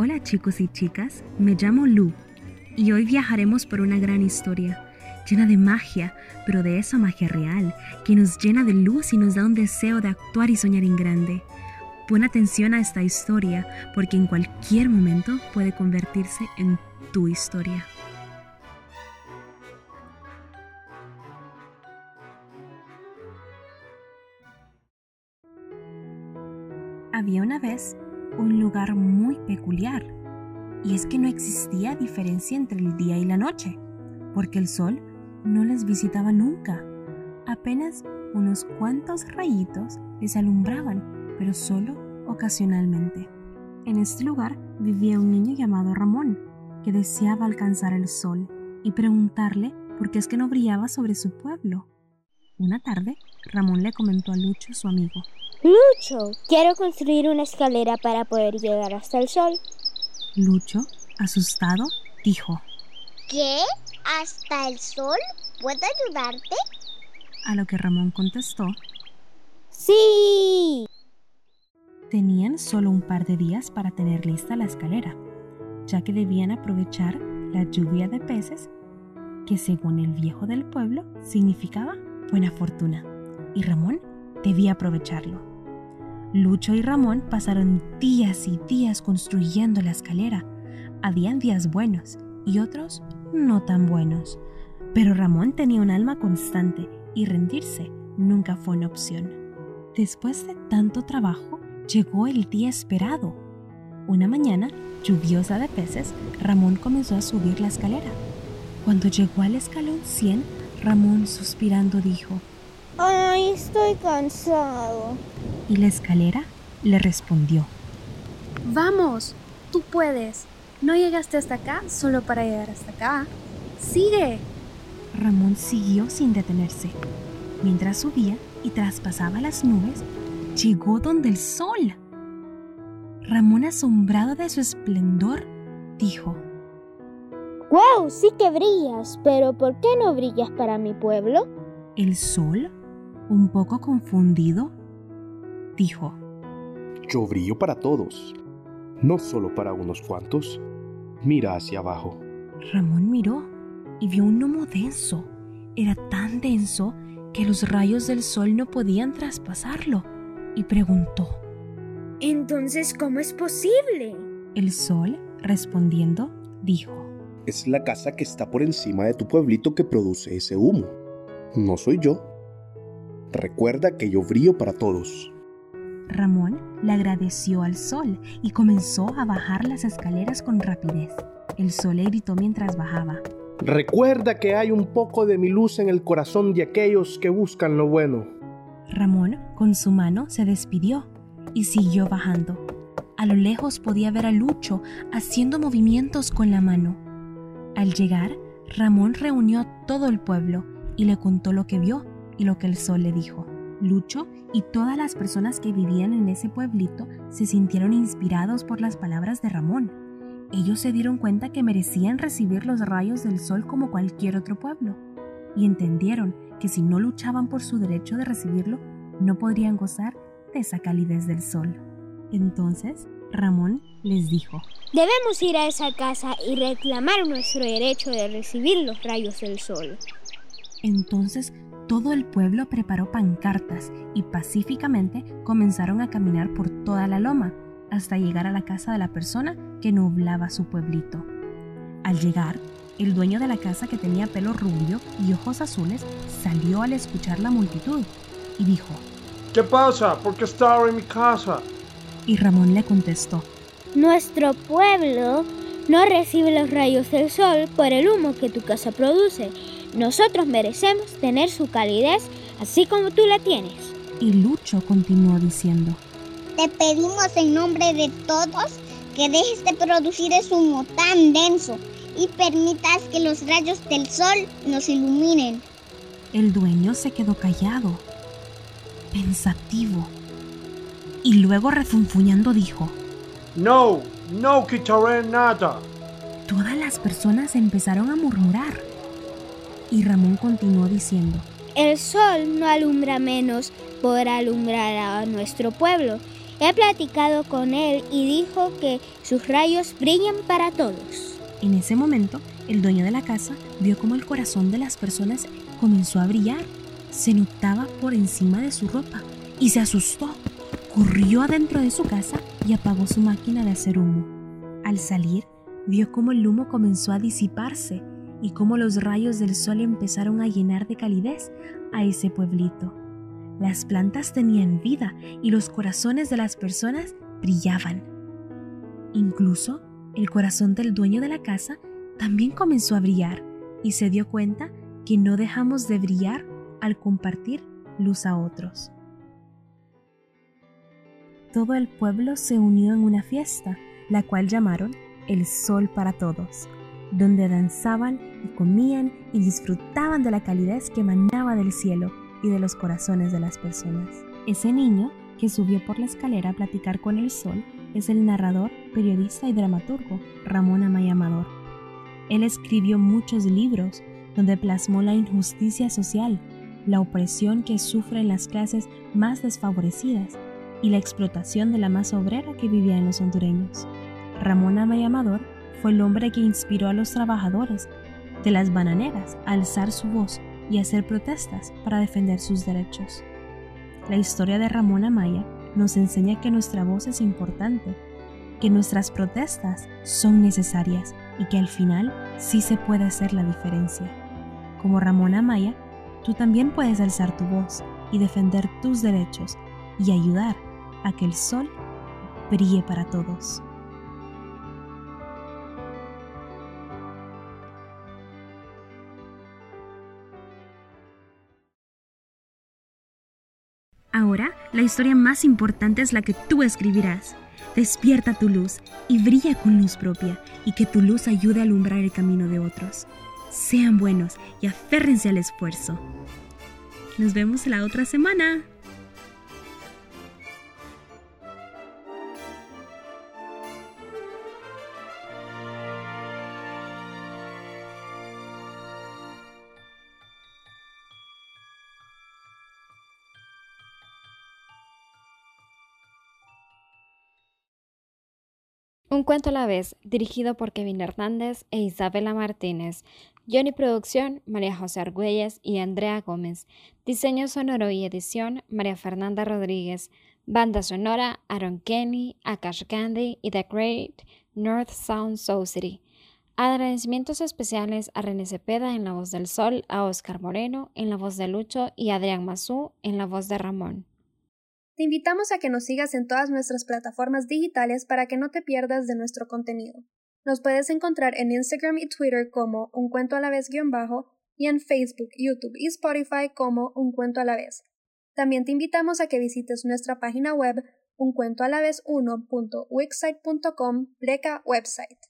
Hola chicos y chicas, me llamo Lu y hoy viajaremos por una gran historia, llena de magia, pero de esa magia real, que nos llena de luz y nos da un deseo de actuar y soñar en grande. Pon atención a esta historia porque en cualquier momento puede convertirse en tu historia. Había una vez un lugar muy peculiar, y es que no existía diferencia entre el día y la noche, porque el sol no les visitaba nunca. Apenas unos cuantos rayitos les alumbraban, pero solo ocasionalmente. En este lugar vivía un niño llamado Ramón, que deseaba alcanzar el sol y preguntarle por qué es que no brillaba sobre su pueblo. Una tarde, Ramón le comentó a Lucho, su amigo, Lucho, quiero construir una escalera para poder llegar hasta el sol. Lucho, asustado, dijo, ¿Qué? ¿Hasta el sol? ¿Puedo ayudarte? a lo que Ramón contestó, Sí. tenían solo un par de días para tener lista la escalera, ya que debían aprovechar la lluvia de peces, que según el viejo del pueblo significaba buena fortuna, y Ramón debía aprovecharlo. Lucho y Ramón pasaron días y días construyendo la escalera. Habían días buenos y otros no tan buenos, pero Ramón tenía un alma constante y rendirse nunca fue una opción. Después de tanto trabajo, llegó el día esperado. Una mañana, lluviosa de peces, Ramón comenzó a subir la escalera. Cuando llegó al escalón 100, Ramón suspirando dijo, Ay, estoy cansado. y la escalera le respondió, Vamos, tú puedes. No llegaste hasta acá solo para llegar hasta acá. Sigue. Ramón siguió sin detenerse. Mientras subía y traspasaba las nubes, llegó donde el sol. Ramón, asombrado de su esplendor, dijo, Wow, sí que brillas, pero ¿por qué no brillas para mi pueblo? ¿El sol? Un poco confundido, dijo, Yo brillo para todos, no solo para unos cuantos. Mira hacia abajo. Ramón miró y vio un gnomo denso. Era tan denso que los rayos del sol no podían traspasarlo y preguntó. Entonces, ¿cómo es posible? El sol, respondiendo, dijo, Es la casa que está por encima de tu pueblito que produce ese humo. No soy yo. Recuerda que yo brillo para todos. Ramón le agradeció al sol y comenzó a bajar las escaleras con rapidez. El sol le gritó mientras bajaba. Recuerda que hay un poco de mi luz en el corazón de aquellos que buscan lo bueno. Ramón, con su mano, se despidió y siguió bajando. A lo lejos podía ver a Lucho haciendo movimientos con la mano. Al llegar, Ramón reunió a todo el pueblo y le contó lo que vio y lo que el sol le dijo. Lucho y todas las personas que vivían en ese pueblito se sintieron inspirados por las palabras de Ramón. Ellos se dieron cuenta que merecían recibir los rayos del sol como cualquier otro pueblo, y entendieron que si no luchaban por su derecho de recibirlo, no podrían gozar de esa calidez del sol. Entonces, Ramón les dijo, Debemos ir a esa casa y reclamar nuestro derecho de recibir los rayos del sol. Entonces todo el pueblo preparó pancartas y pacíficamente comenzaron a caminar por toda la loma hasta llegar a la casa de la persona que nublaba su pueblito. Al llegar, el dueño de la casa que tenía pelo rubio y ojos azules salió al escuchar la multitud y dijo, ¿Qué pasa? ¿Por qué está ahora en mi casa? y Ramón le contestó, Nuestro pueblo no recibe los rayos del sol por el humo que tu casa produce. Nosotros merecemos tener su calidez así como tú la tienes. y Lucho continuó diciendo, Te pedimos en nombre de todos que dejes de producir ese humo tan denso y permitas que los rayos del sol nos iluminen. El dueño se quedó callado, pensativo, y luego refunfuñando dijo, No, no quitaré nada. Todas las personas empezaron a murmurar. Y Ramón continuó diciendo, El sol no alumbra menos por alumbrar a nuestro pueblo He platicado con él y dijo que sus rayos brillan para todos. En ese momento, el dueño de la casa vio como el corazón de las personas comenzó a brillar. Se notaba por encima de su ropa y se asustó. Corrió adentro de su casa y apagó su máquina de hacer humo. Al salir, vio cómo el humo comenzó a disiparse y cómo los rayos del sol empezaron a llenar de calidez a ese pueblito. Las plantas tenían vida y los corazones de las personas brillaban. Incluso el corazón del dueño de la casa también comenzó a brillar y se dio cuenta que no dejamos de brillar al compartir luz a otros. Todo el pueblo se unió en una fiesta, la cual llamaron el Sol para Todos, donde danzaban y comían y disfrutaban de la calidez que emanaba del cielo y de los corazones de las personas. Ese niño que subió por la escalera a platicar con el sol es el narrador, periodista y dramaturgo Ramón Amaya Amador. Él escribió muchos libros donde plasmó la injusticia social, la opresión que sufren las clases más desfavorecidas y la explotación de la masa obrera que vivía en los hondureños. Ramón Amaya Amador fue el hombre que inspiró a los trabajadores de las bananeras a alzar su voz y hacer protestas para defender sus derechos. La historia de Ramón Amaya nos enseña que nuestra voz es importante, que nuestras protestas son necesarias y que al final sí se puede hacer la diferencia. Como Ramón Amaya, tú también puedes alzar tu voz y defender tus derechos y ayudar a que el sol brille para todos. La historia más importante es la que tú escribirás. Despierta tu luz y brilla con luz propia, y que tu luz ayude a alumbrar el camino de otros. Sean buenos y aférrense al esfuerzo. Nos vemos la otra semana. Un cuento a la vez, dirigido por Kevin Hernández e Isabela Martínez. Johnny Producción, María José Argüelles y Andrea Gómez. Diseño sonoro y edición, María Fernanda Rodríguez. Banda sonora, Aaron Kenny, Akash Gandhi y The Great North Sound Society. Agradecimientos especiales a René Cepeda en la voz del Sol, a Oscar Moreno en la voz de Lucho y a Adrián Mazú en la voz de Ramón. Te invitamos a que nos sigas en todas nuestras plataformas digitales para que no te pierdas de nuestro contenido. Nos puedes encontrar en Instagram y Twitter como un cuento a la vez guion bajo y en Facebook, YouTube y Spotify como un cuento a la vez. También te invitamos a que visites nuestra página web uncuentoalavez1.wixsite.com pleca website.